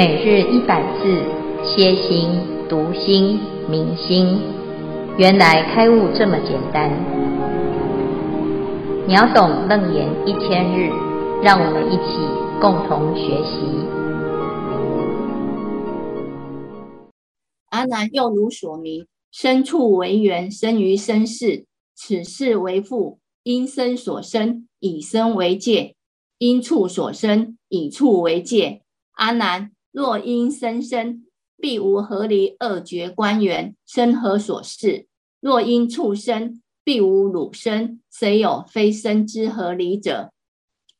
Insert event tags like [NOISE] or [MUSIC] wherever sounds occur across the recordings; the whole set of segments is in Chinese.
每日一百字，歇心、读心、明心，原来开悟这么简单。秒懂楞严一千日，让我们一起共同学习。阿难又如所明，身处为缘，生于身世，此世为父，因身所生，以身为界；因处所生，以处为界。阿难。若因身生，必无合离二绝观缘，身何所事？若因畜生，必无汝身，谁有非身之合离者？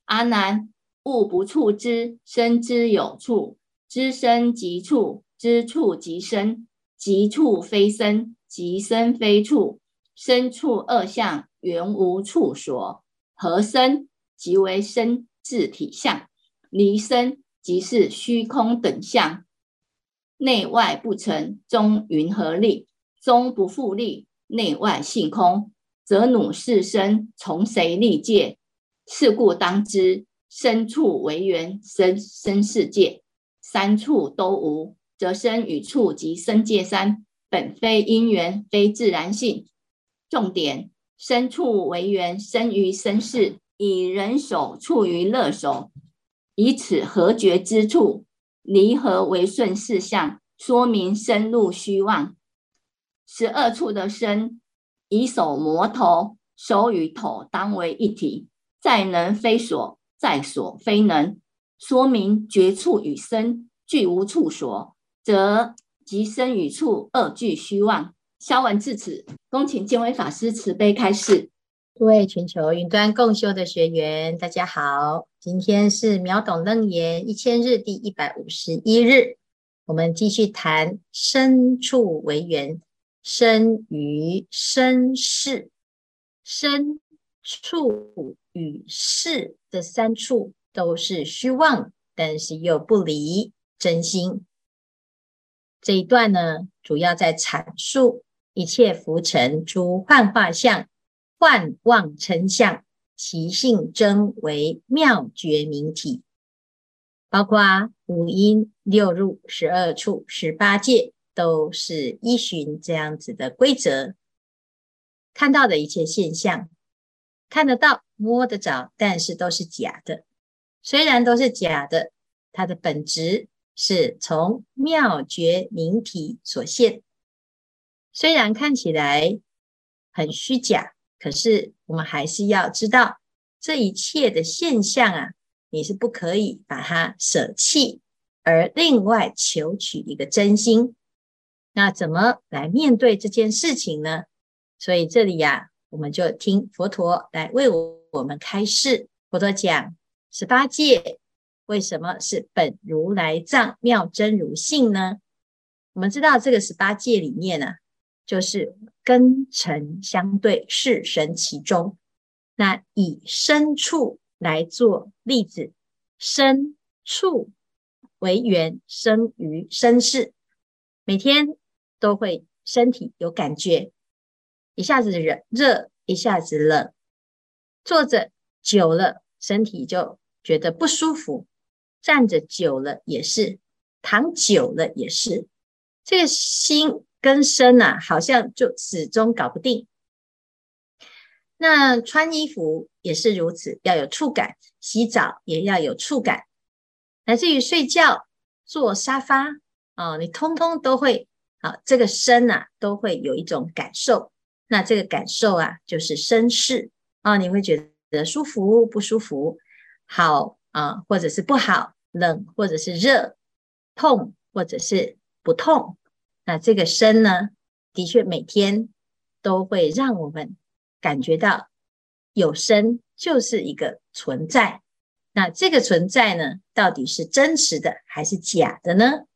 阿难，物不处之，身之有处，知身即处，知处即身，即处非身，即身非处，身处二相，原无处所。合身即为身自体相，离身。即是虚空等相，内外不成，中云何立？中不复立，内外性空，则汝是身从谁立界？是故当知，身处为缘生生世界，三处都无，则身与处及生界三本非因缘，非自然性。重点：身处为缘生于身世，以人手处于乐手。以此合觉之处，离合为顺事相，说明深入虚妄。十二处的身，以手摩头，手与头当为一体，在能非所，在所非能，说明觉处与身俱无处所，则即身与处二俱虚妄。消文至此，恭请建威法师慈悲开示。各位全球云端共修的学员，大家好。今天是秒懂楞严一千日第一百五十一日，我们继续谈身处为缘，生于身世，身处与世这三处都是虚妄，但是又不离真心。这一段呢，主要在阐述一切浮尘诸幻化相。幻妄成相，其性真为妙觉明体，包括五阴六入、十二处、十八界，都是依循这样子的规则。看到的一切现象，看得到、摸得着，但是都是假的。虽然都是假的，它的本质是从妙觉明体所现。虽然看起来很虚假。可是，我们还是要知道，这一切的现象啊，你是不可以把它舍弃，而另外求取一个真心。那怎么来面对这件事情呢？所以这里呀、啊，我们就听佛陀来为我们开示。佛陀讲十八界为什么是本如来藏妙真如性呢？我们知道这个十八界里面呢、啊。就是根尘相对，是神其中。那以身处来做例子，身处为缘生于身世，每天都会身体有感觉，一下子热热，一下子冷，坐着久了身体就觉得不舒服，站着久了也是，躺久了也是，这个心。跟身呐、啊，好像就始终搞不定。那穿衣服也是如此，要有触感；洗澡也要有触感。乃至于睡觉、坐沙发哦，你通通都会啊，这个身呐、啊，都会有一种感受。那这个感受啊，就是身世啊，你会觉得舒服不舒服，好啊，或者是不好，冷或者是热，痛或者是不痛。那这个身呢，的确每天都会让我们感觉到有身就是一个存在。那这个存在呢，到底是真实的还是假的呢？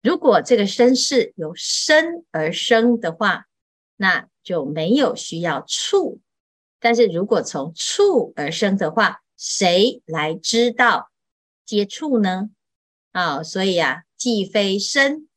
如果这个身是由身而生的话，那就没有需要处；但是如果从处而生的话，谁来知道接触呢？啊、所以啊，既非身。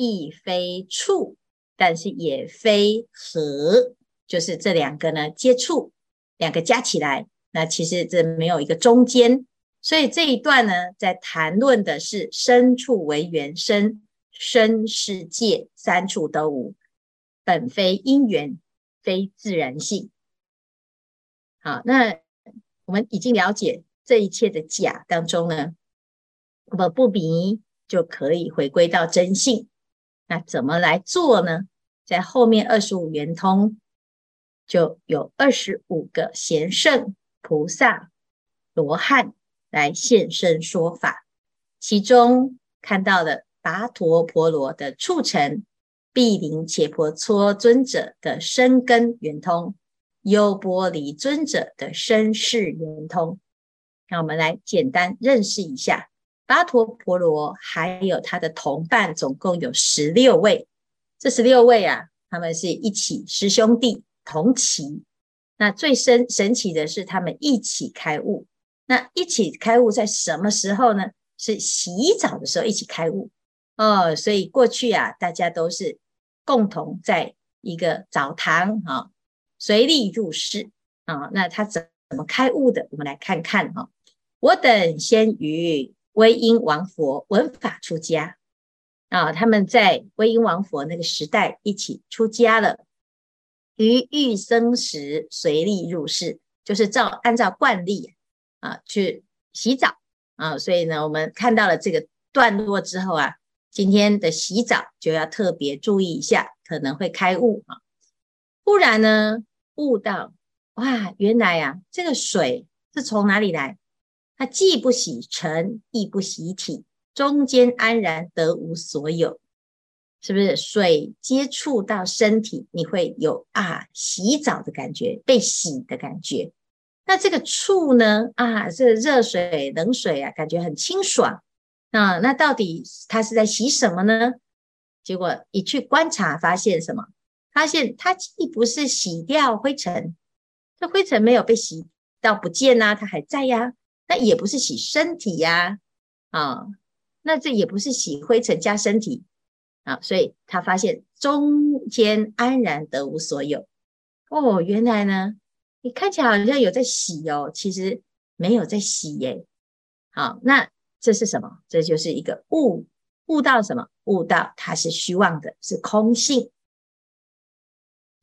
亦非处，但是也非合，就是这两个呢接触，两个加起来，那其实这没有一个中间，所以这一段呢，在谈论的是身处为原，身身世界三处都无，本非因缘，非自然性。好，那我们已经了解这一切的假当中呢，我们不迷就可以回归到真性。那怎么来做呢？在后面二十五圆通就有二十五个贤圣菩萨罗汉来现身说法，其中看到了跋陀婆罗的促成，毗陵伽婆蹉尊者的生根圆通。优波离尊者的身世圆通，让我们来简单认识一下跋陀婆罗，还有他的同伴，总共有十六位。这十六位啊，他们是一起师兄弟同期。那最深神奇的是，他们一起开悟。那一起开悟在什么时候呢？是洗澡的时候一起开悟哦。所以过去啊，大家都是共同在一个澡堂啊。随力入室啊，那他怎么开悟的？我们来看看哈。我等先于威音王佛闻法出家啊，他们在威音王佛那个时代一起出家了。于浴生时随力入室，就是照按照惯例啊去洗澡啊。所以呢，我们看到了这个段落之后啊，今天的洗澡就要特别注意一下，可能会开悟啊。不然呢？悟到，哇，原来、啊，这个水是从哪里来？它既不洗尘，亦不洗体，中间安然得无所有，是不是？水接触到身体，你会有啊洗澡的感觉，被洗的感觉。那这个触呢？啊，这个热水、冷水啊，感觉很清爽啊。那到底它是在洗什么呢？结果一去观察，发现什么？发现它既不是洗掉灰尘，这灰尘没有被洗到不见呐、啊，它还在呀。那也不是洗身体呀，啊，那这也不是洗灰尘加身体啊。所以他发现中间安然得无所有。哦，原来呢，你看起来好像有在洗哦，其实没有在洗耶。好，那这是什么？这就是一个悟，悟到什么？悟到它是虚妄的，是空性。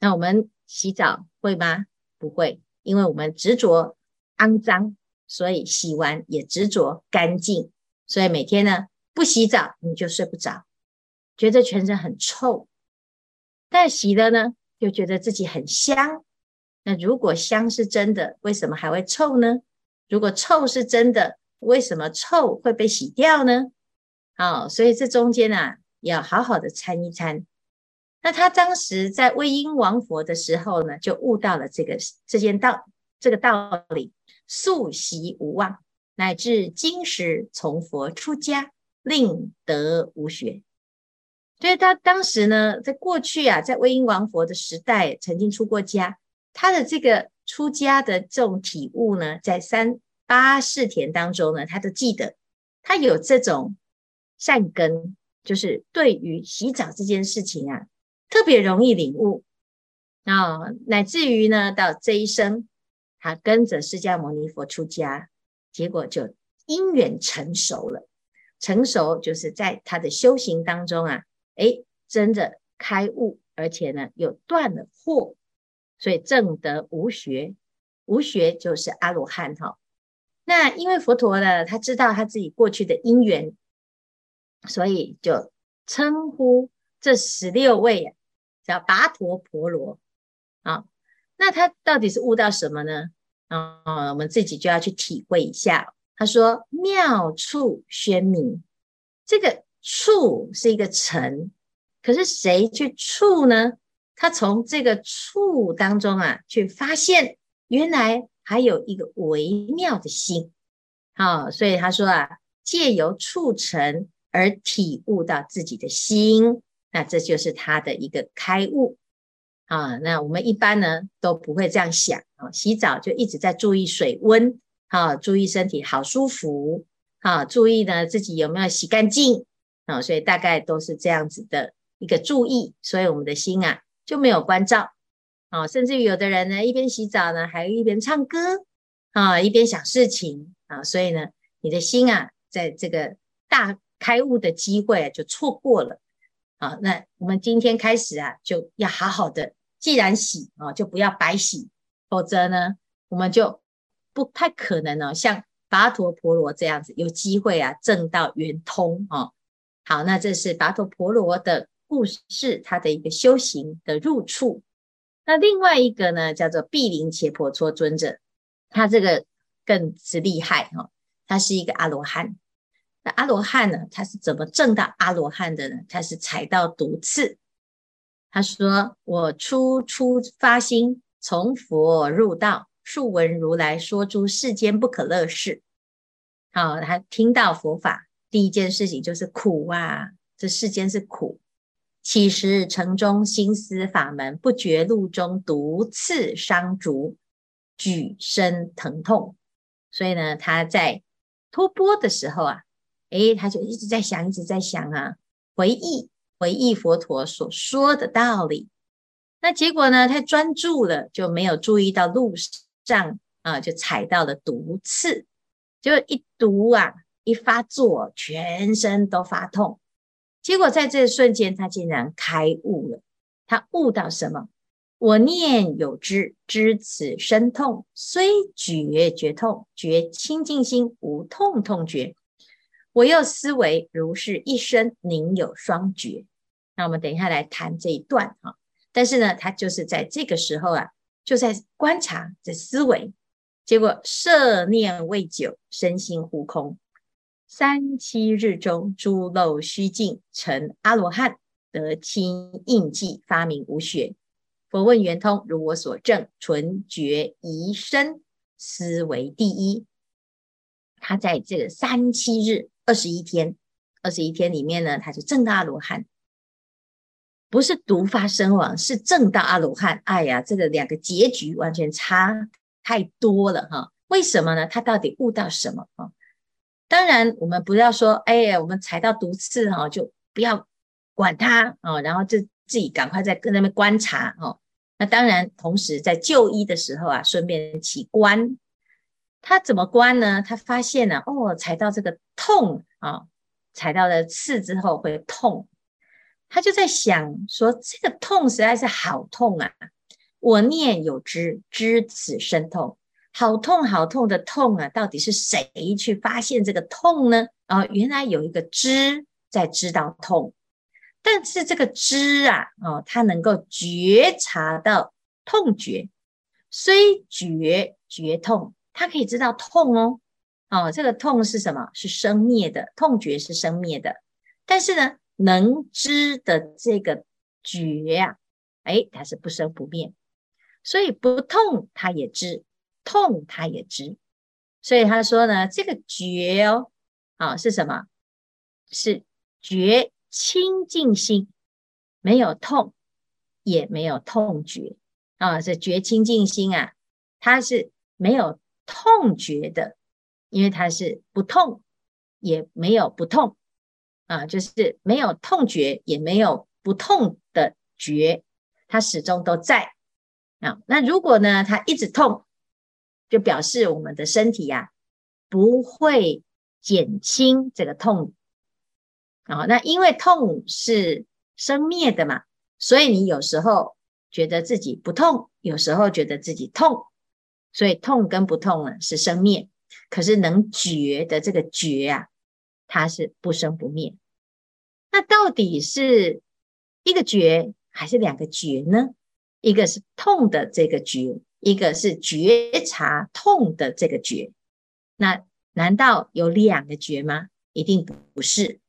那我们洗澡会吗？不会，因为我们执着肮脏，所以洗完也执着干净。所以每天呢，不洗澡你就睡不着，觉得全身很臭。但洗了呢，又觉得自己很香。那如果香是真的，为什么还会臭呢？如果臭是真的，为什么臭会被洗掉呢？好，所以这中间啊，要好好的参一参。那他当时在威音王佛的时候呢，就悟到了这个这件道这个道理，素习无忘，乃至今时从佛出家，令得无学。所以他当时呢，在过去啊，在威音王佛的时代，曾经出过家。他的这个出家的这种体悟呢，在三八四田当中呢，他都记得，他有这种善根，就是对于洗澡这件事情啊。特别容易领悟啊、哦，乃至于呢，到这一生，他跟着释迦牟尼佛出家，结果就因缘成熟了。成熟就是在他的修行当中啊，诶，真的开悟，而且呢，又断了惑，所以证得无学。无学就是阿罗汉哈。那因为佛陀呢，他知道他自己过去的因缘，所以就称呼这十六位啊。叫跋陀婆罗啊，那他到底是悟到什么呢？啊，我们自己就要去体会一下。他说：“妙处宣明，这个处是一个尘，可是谁去处呢？他从这个处当中啊，去发现原来还有一个微妙的心。好，所以他说啊，借由处尘而体悟到自己的心。”那这就是他的一个开悟啊！那我们一般呢都不会这样想啊，洗澡就一直在注意水温啊，注意身体好舒服啊，注意呢自己有没有洗干净啊，所以大概都是这样子的一个注意，所以我们的心啊就没有关照啊，甚至于有的人呢一边洗澡呢还一边唱歌啊，一边想事情啊，所以呢你的心啊，在这个大开悟的机会就错过了。好，那我们今天开始啊，就要好好的，既然洗啊，就不要白洗，否则呢，我们就不太可能呢，像跋陀婆罗这样子有机会啊，证到圆通啊。好，那这是跋陀婆罗的故事，他的一个修行的入处。那另外一个呢，叫做毗陵伽婆蹉尊者，他这个更是厉害哈，他是一个阿罗汉。那阿罗汉呢？他是怎么证到阿罗汉的呢？他是踩到毒刺。他说：“我初初发心，从佛入道，数闻如来说诸世间不可乐事。”好，他听到佛法，第一件事情就是苦啊！这世间是苦。起时城中心思法门，不觉路中毒刺伤足，举身疼痛。所以呢，他在托钵的时候啊。诶，他就一直在想，一直在想啊，回忆回忆佛陀所说的道理。那结果呢，太专注了，就没有注意到路上啊，就踩到了毒刺，就一毒啊，一发作，全身都发痛。结果在这瞬间，他竟然开悟了。他悟到什么？我念有知，知此身痛，虽觉觉痛，觉清净心，无痛痛觉。我又思维如是一生宁有双绝。那我们等一下来谈这一段哈。但是呢，他就是在这个时候啊，就在观察，在思维。结果摄念未久，身心忽空。三七日中，诸漏虚尽，成阿罗汉，得清印记，发明无学。佛问圆通，如我所证，纯觉一生，思维第一。他在这个三七日。二十一天，二十一天里面呢，他就正到阿罗汉，不是毒发身亡，是正到阿罗汉。哎呀，这个两个结局完全差太多了哈！为什么呢？他到底悟到什么啊？当然，我们不要说，哎呀，我们踩到毒刺哈，就不要管他啊，然后就自己赶快在跟那边观察哦。那当然，同时在就医的时候啊，顺便起观。他怎么观呢？他发现呢、哦，踩到这个痛啊，踩到了刺之后会痛。他就在想说，这个痛实在是好痛啊！我念有知，知此身痛，好痛好痛的痛啊！到底是谁去发现这个痛呢？啊，原来有一个知在知道痛，但是这个知啊，哦，他能够觉察到痛觉，虽觉觉痛。他可以知道痛哦，哦，这个痛是什么？是生灭的，痛觉是生灭的。但是呢，能知的这个觉呀，哎，它是不生不灭，所以不痛他也知，痛他也知。所以他说呢，这个觉哦，啊，是什么？是觉清净心，没有痛，也没有痛觉啊，这觉清净心啊，它是没有。痛觉的，因为它是不痛，也没有不痛啊，就是没有痛觉，也没有不痛的觉，它始终都在啊。那如果呢，它一直痛，就表示我们的身体呀、啊、不会减轻这个痛啊。那因为痛是生灭的嘛，所以你有时候觉得自己不痛，有时候觉得自己痛。所以痛跟不痛呢是生灭，可是能觉的这个觉啊，它是不生不灭。那到底是一个觉还是两个觉呢？一个是痛的这个觉，一个是觉察痛的这个觉。那难道有两个觉吗？一定不是。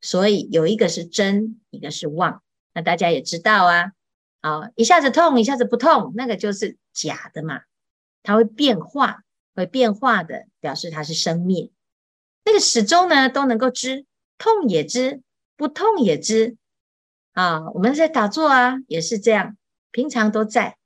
所以有一个是真，一个是妄。那大家也知道啊，啊，一下子痛，一下子不痛，那个就是假的嘛。它会变化，会变化的，表示它是生灭。那个始终呢都能够知，痛也知，不痛也知。啊，我们在打坐啊，也是这样，平常都在。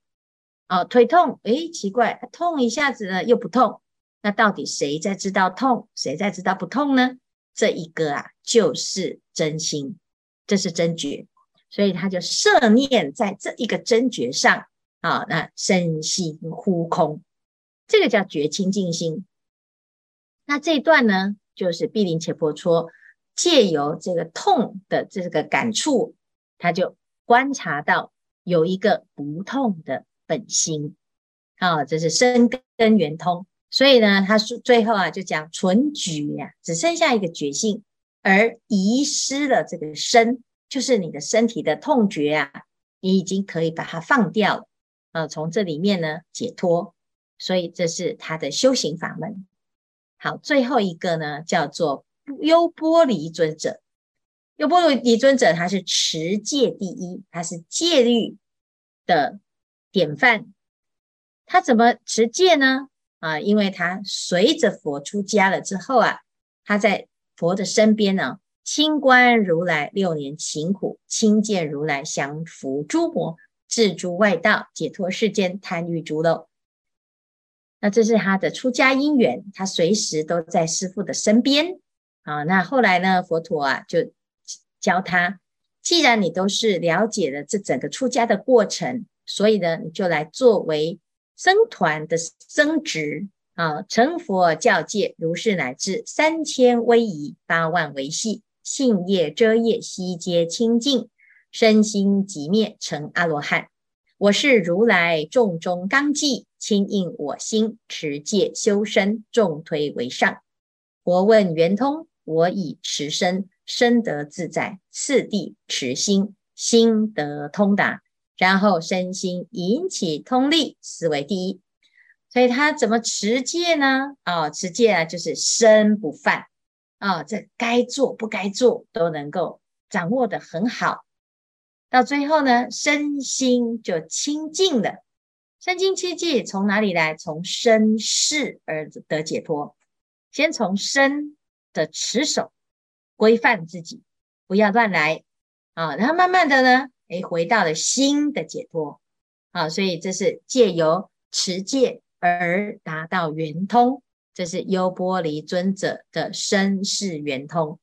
啊，腿痛，诶，奇怪，痛一下子呢又不痛。那到底谁在知道痛，谁在知道不痛呢？这一个啊，就是真心，这是真觉。所以他就摄念在这一个真觉上。啊，那身心忽空，这个叫觉清净心。那这一段呢，就是毗陵伽婆蹉借由这个痛的这个感触，他就观察到有一个不痛的本心啊，这是身根圆通。所以呢，他说最后啊，就讲纯觉呀、只剩下一个觉性，而遗失了这个身，就是你的身体的痛觉啊，你已经可以把它放掉了啊，从这里面呢解脱。所以这是他的修行法门。好，最后一个呢，叫做优波离尊者。优波离尊者，他是持戒第一，他是戒律的典范。他怎么持戒呢？啊，因为他随着佛出家了之后啊，他在佛的身边呢，亲观如来六年勤苦，亲见如来降伏诸魔，治诸外道，解脱世间贪欲诸漏。那这是他的出家因缘，他随时都在师父的身边啊。那后来呢，佛陀啊就教他，既然你都是了解了这整个出家的过程，所以呢，你就来作为。僧团的僧职啊，成佛教界，如是乃至三千威仪，八万维系，信业遮业，悉皆清净，身心寂灭，成阿罗汉。我是如来众中纲纪，亲应我心，持戒修身，众推为上。佛问圆通，我以持身，身得自在；次第持心，心得通达。然后身心引起通力，思维第一。所以他怎么持戒呢？啊、持戒啊，就是身不犯啊、这该做不该做都能够掌握的很好。到最后呢，身心就清净了。身心清净从哪里来？从身世而得解脱。先从身的持守规范自己，不要乱来啊、然后慢慢的呢。诶，回到了心的解脱，啊，所以这是借由持戒而达到圆通，这是优波离尊者的身世圆通。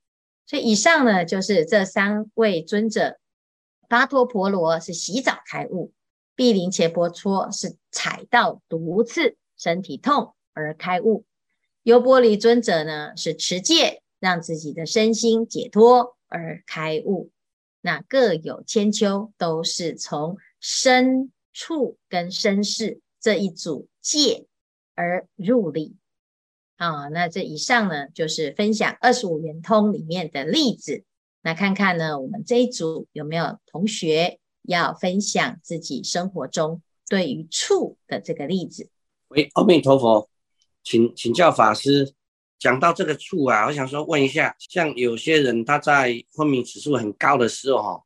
所以以上呢，就是这三位尊者：跋陀婆罗是洗澡开悟，毗陵伽婆搓是踩到毒刺，身体痛而开悟，优波离尊者呢是持戒，让自己的身心解脱而开悟。那各有千秋，都是从身处跟身世这一组戒而入理啊。那这以上呢，就是分享二十五圆通里面的例子。那看看呢，我们这一组有没有同学要分享自己生活中对于醋的这个例子？喂，阿弥陀佛，请请教法师。讲到这个醋啊，我想说问一下，像有些人他在昏迷指数很高的时候，哈，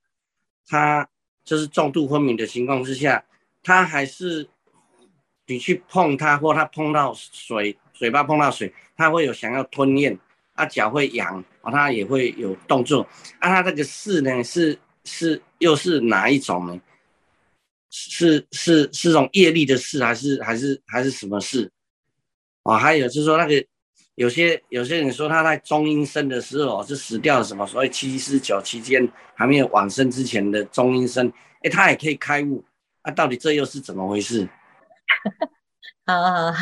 他就是重度昏迷的情况之下，他还是你去碰他，或他碰到水，嘴巴碰到水，他会有想要吞咽，啊，脚会痒，啊，他也会有动作，啊，他这个识呢，是是又是哪一种呢？是是是种业力的事，还是还是还是什么事？哦，还有就是说那个。有些有些人说他在中阴身的时候是死掉了什么，所以七十九期间还没有往生之前的中阴身，哎，他也可以开悟，那、啊、到底这又是怎么回事？好 [LAUGHS] 好好，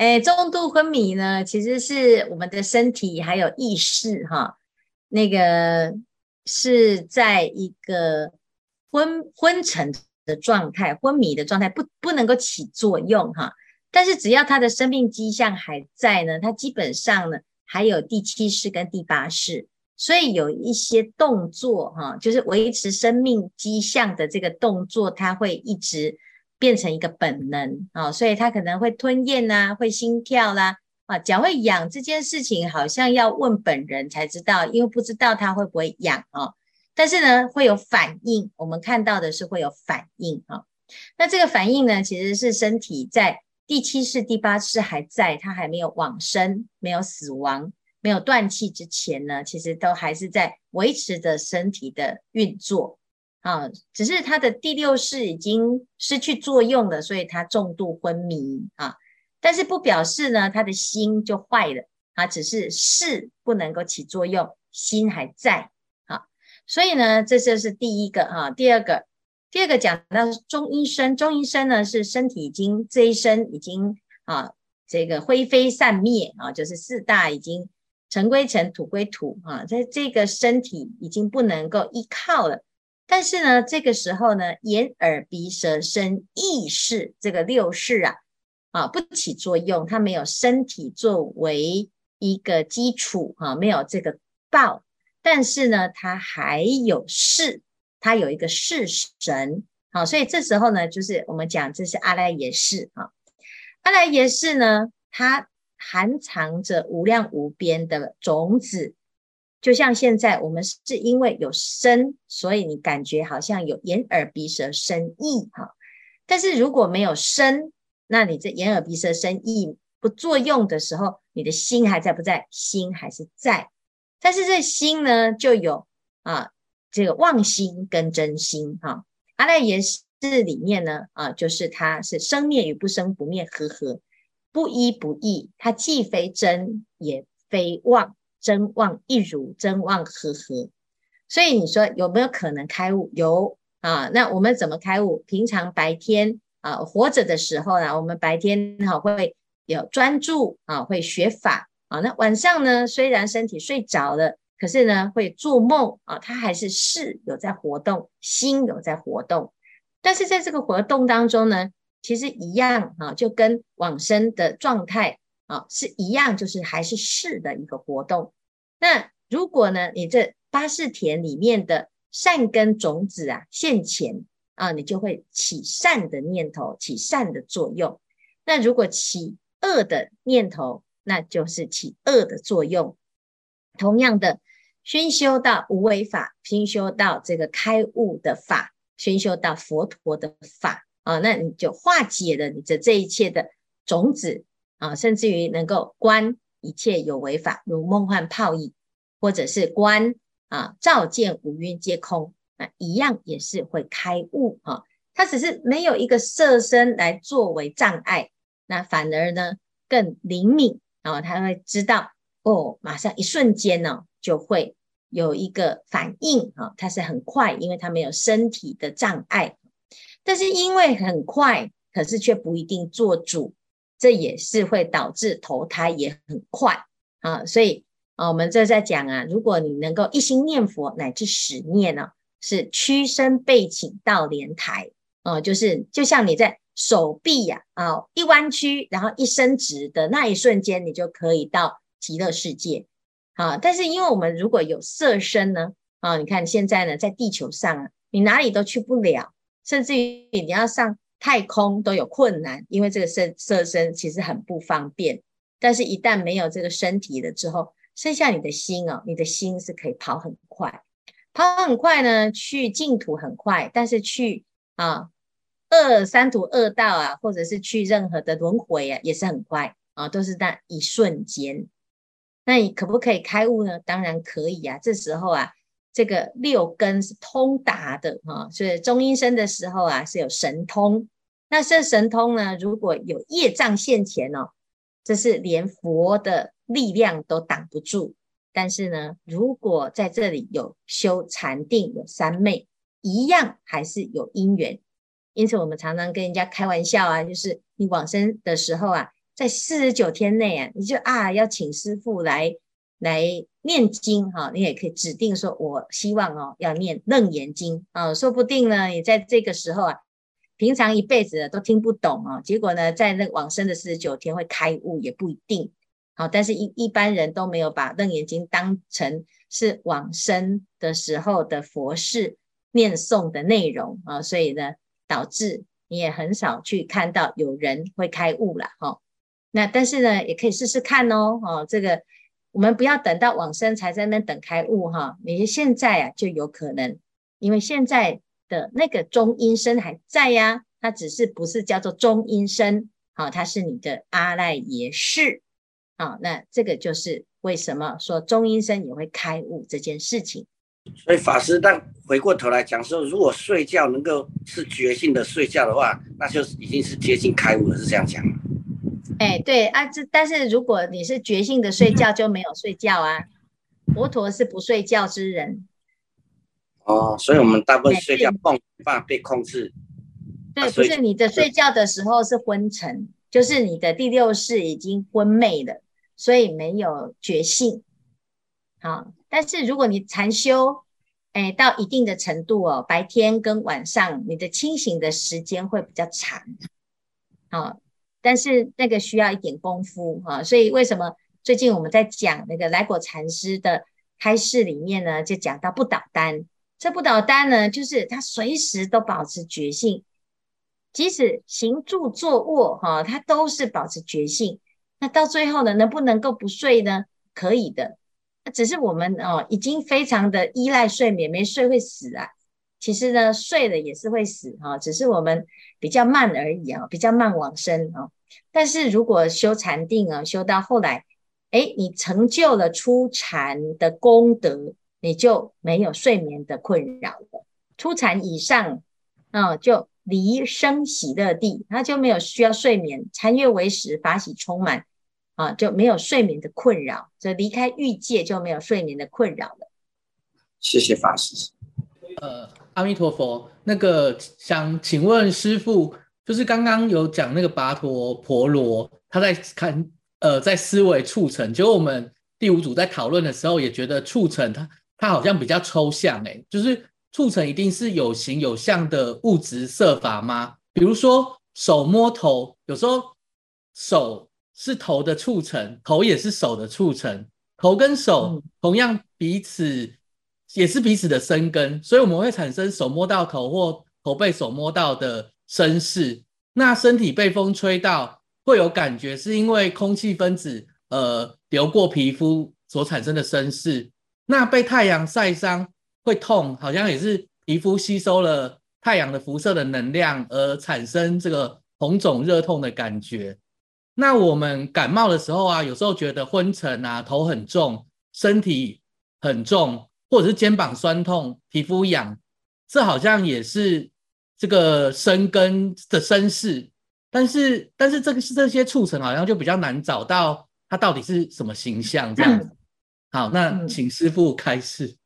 哎，中度昏迷呢，其实是我们的身体还有意识哈，那个是在一个昏昏沉的状态，昏迷的状态，不不能够起作用哈。但是只要他的生命迹象还在呢，他基本上呢还有第七识跟第八识，所以有一些动作哈，就是维持生命迹象的这个动作，他会一直变成一个本能啊，所以他可能会吞咽呐，会心跳啦，啊，脚会痒这件事情好像要问本人才知道，因为不知道他会不会痒啊，但是呢会有反应，我们看到的是会有反应啊，那这个反应呢其实是身体在。第七世、第八世还在，他还没有往生、没有死亡、没有断气之前呢，其实都还是在维持着身体的运作啊。只是他的第六识已经失去作用了，所以他重度昏迷啊。但是不表示呢，他的心就坏了啊，只是识不能够起作用，心还在啊。所以呢，这就是第一个啊，第二个。第二个讲到中医生，中医生呢是身体已经这一生已经啊这个灰飞散灭啊，就是四大已经尘归尘，土归土啊，在这个身体已经不能够依靠了。但是呢，这个时候呢，眼耳鼻舌身意识这个六识啊，啊不起作用，它没有身体作为一个基础啊，没有这个报，但是呢，它还有识，它有一个识神。好，所以这时候呢，就是我们讲这是阿赖耶识啊。阿赖耶识呢，它含藏着无量无边的种子，就像现在我们是因为有身，所以你感觉好像有眼耳鼻舌身意哈。但是如果没有身，那你这眼耳鼻舌身意不作用的时候，你的心还在不在？心还是在，但是这心呢，就有啊这个妄心跟真心哈。阿赖耶识里面呢，啊，就是它是生灭与不生不灭和合，不一不异，它既非真也非妄，真妄一如，真妄和合。所以你说有没有可能开悟？有啊。那我们怎么开悟？平常白天啊活着的时候呢，我们白天哈、啊、会有专注啊，会学法啊。那晚上呢，虽然身体睡着了。可是呢，会做梦啊，他还是识有在活动，心有在活动。但是在这个活动当中呢，其实一样啊，就跟往生的状态啊是一样，就是还是识的一个活动。那如果呢，你这八识田里面的善根种子啊现前啊，你就会起善的念头，起善的作用。那如果起恶的念头，那就是起恶的作用。同样的。熏修到无为法，熏修到这个开悟的法，熏修到佛陀的法啊，那你就化解了你的这一切的种子啊，甚至于能够观一切有为法如梦幻泡影，或者是观啊照见五蕴皆空，那一样也是会开悟啊。它只是没有一个色身来作为障碍，那反而呢更灵敏啊，他会知道哦，马上一瞬间呢。就会有一个反应啊，它是很快，因为它没有身体的障碍。但是因为很快，可是却不一定做主，这也是会导致投胎也很快啊。所以啊，我们这在讲啊，如果你能够一心念佛乃至十念呢，是屈身背倾到莲台啊，就是就像你在手臂呀啊一弯曲，然后一伸直的那一瞬间，你就可以到极乐世界。啊，但是因为我们如果有色身呢，啊，你看现在呢，在地球上啊，你哪里都去不了，甚至于你要上太空都有困难，因为这个色色身其实很不方便。但是，一旦没有这个身体了之后，剩下你的心哦，你的心是可以跑很快，跑很快呢，去净土很快，但是去啊二三途恶道啊，或者是去任何的轮回啊，也是很快啊，都是那一瞬间。那你可不可以开悟呢？当然可以啊！这时候啊，这个六根是通达的哈，所以中阴身的时候啊是有神通。那这神通呢，如果有业障现前哦，这是连佛的力量都挡不住。但是呢，如果在这里有修禅定、有三昧，一样还是有因缘。因此，我们常常跟人家开玩笑啊，就是你往生的时候啊。在四十九天内啊，你就啊要请师父来来念经哈，你也可以指定说，我希望哦要念楞严经啊，说不定呢，你在这个时候啊，平常一辈子都听不懂啊，结果呢，在那往生的四十九天会开悟也不一定。好，但是一一般人都没有把楞严经当成是往生的时候的佛事念诵的内容啊，所以呢，导致你也很少去看到有人会开悟了哈。那但是呢，也可以试试看哦，哦，这个我们不要等到往生才在那等开悟哈，你现在啊就有可能，因为现在的那个中阴身还在呀，它只是不是叫做中阴身，好，它是你的阿赖耶识，好，那这个就是为什么说中阴身也会开悟这件事情。所以法师，但回过头来讲说，如果睡觉能够是觉性的睡觉的话，那就已经是接近开悟了，是这样讲？哎，对啊，这但是如果你是觉性的睡觉，就没有睡觉啊。佛陀是不睡觉之人。哦，所以我们大部分睡觉没办法被控制。对，不是你的睡觉的时候是昏沉，就是你的第六识已经昏昧了，所以没有觉性。好，但是如果你禅修，哎，到一定的程度哦，白天跟晚上你的清醒的时间会比较长。好，但是那个需要一点功夫哈，所以为什么最近我们在讲那个来果禅师的开示里面呢，就讲到不倒单。这不倒单呢，就是他随时都保持觉性，即使行住坐卧哈，他都是保持觉性。那到最后呢，能不能够不睡呢？可以的。只是我们哦，已经非常的依赖睡眠，没睡会死啊。其实呢，睡了也是会死哈，只是我们比较慢而已啊，比较慢往生啊。但是如果修禅定啊，修到后来，诶，你成就了初禅的功德。你就没有睡眠的困扰了。初禅以上，啊、就离生喜乐地，他就没有需要睡眠。禅悦为食，法喜充满，啊，就没有睡眠的困扰。所以离开欲界就没有睡眠的困扰了。谢谢法师。呃，阿弥陀佛。那个想请问师傅，就是刚刚有讲那个跋陀婆罗，他在看，呃，在思维促成。结果我们第五组在讨论的时候，也觉得促成他。他好像比较抽象，诶，就是促成一定是有形有相的物质色法吗？比如说手摸头，有时候手是头的促成，头也是手的促成，头跟手同样彼此也是彼此的生根，所以我们会产生手摸到头或头被手摸到的身势。那身体被风吹到会有感觉，是因为空气分子呃流过皮肤所产生的身势。那被太阳晒伤会痛，好像也是皮肤吸收了太阳的辐射的能量而产生这个红肿热痛的感觉。那我们感冒的时候啊，有时候觉得昏沉啊，头很重，身体很重，或者是肩膀酸痛、皮肤痒，这好像也是这个生根的身世。但是，但是这个是这些促成好像就比较难找到它到底是什么形象这样子。好，那请师傅开示。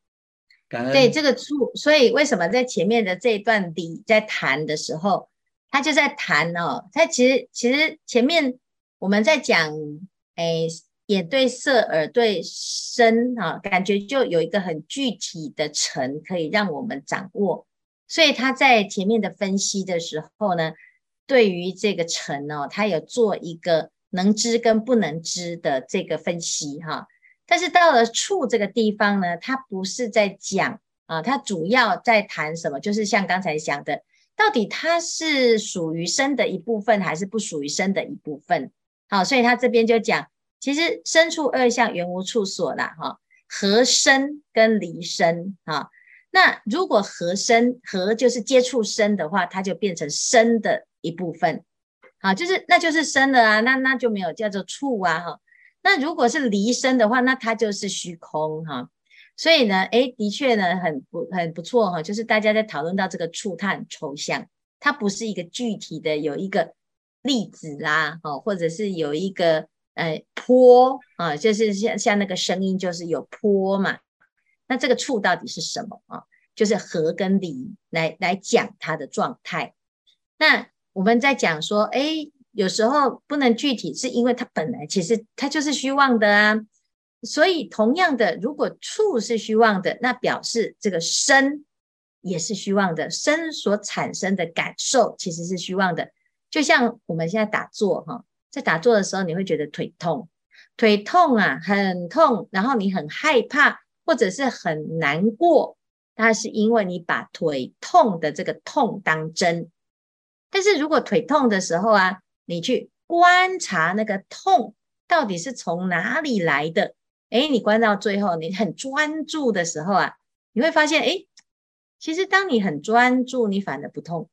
感恩。对这个促，所以为什么在前面的这一段里在谈的时候，他就在谈哦，他其实其实前面我们在讲，哎，眼对色，耳对声，啊，感觉就有一个很具体的尘可以让我们掌握。所以他在前面的分析的时候呢，对于这个尘哦，他有做一个能知跟不能知的这个分析，哈。但是到了处这个地方呢，它不是在讲啊，它主要在谈什么？就是像刚才讲的，到底它是属于身的一部分，还是不属于身的一部分？好，所以他这边就讲，其实身处二相，原无处所啦，哈，合身跟离身啊。那如果合身，合就是接触身的话，它就变成身的一部分，好，就是那就是身了啊，那那就没有叫做处啊，哈。那如果是离身的话，那它就是虚空哈。所以呢，诶，的确呢，很不很不错哈。就是大家在讨论到这个处，它很抽象，它不是一个具体的有一个粒子啦，哈，或者是有一个呃坡啊，就是像像那个声音，就是有坡嘛。那这个处到底是什么啊？就是和跟离来来讲它的状态。那我们在讲说，诶。有时候不能具体，是因为它本来其实它就是虚妄的啊。所以同样的，如果处是虚妄的，那表示这个身也是虚妄的，身所产生的感受其实是虚妄的。就像我们现在打坐哈，在打坐的时候，你会觉得腿痛，腿痛啊，很痛，然后你很害怕或者是很难过，那是因为你把腿痛的这个痛当真。但是如果腿痛的时候啊，你去观察那个痛到底是从哪里来的？诶，你观到最后，你很专注的时候啊，你会发现，诶，其实当你很专注，你反而不痛。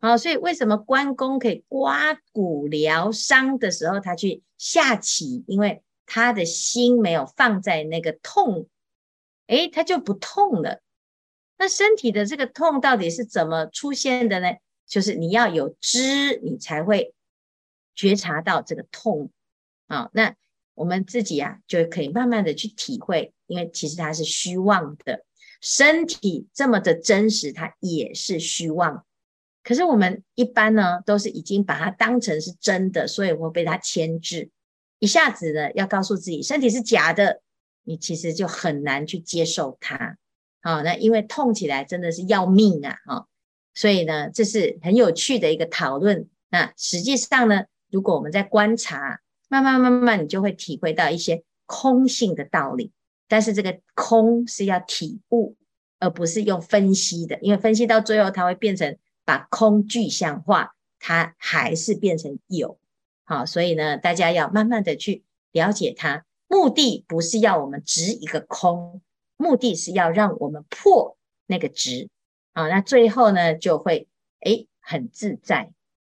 好，所以为什么关公可以刮骨疗伤的时候，他去下棋？因为他的心没有放在那个痛，诶，他就不痛了。那身体的这个痛到底是怎么出现的呢？就是你要有知，你才会。觉察到这个痛啊，那我们自己啊就可以慢慢的去体会，因为其实它是虚妄的，身体这么的真实，它也是虚妄。可是我们一般呢，都是已经把它当成是真的，所以会被它牵制。一下子呢，要告诉自己身体是假的，你其实就很难去接受它。好，那因为痛起来真的是要命啊！哈，所以呢，这是很有趣的一个讨论。那实际上呢，如果我们在观察，慢慢慢慢，你就会体会到一些空性的道理。但是这个空是要体悟，而不是用分析的，因为分析到最后，它会变成把空具象化，它还是变成有。好，所以呢，大家要慢慢的去了解它，目的不是要我们执一个空，目的是要让我们破那个执。啊，那最后呢，就会诶很自在。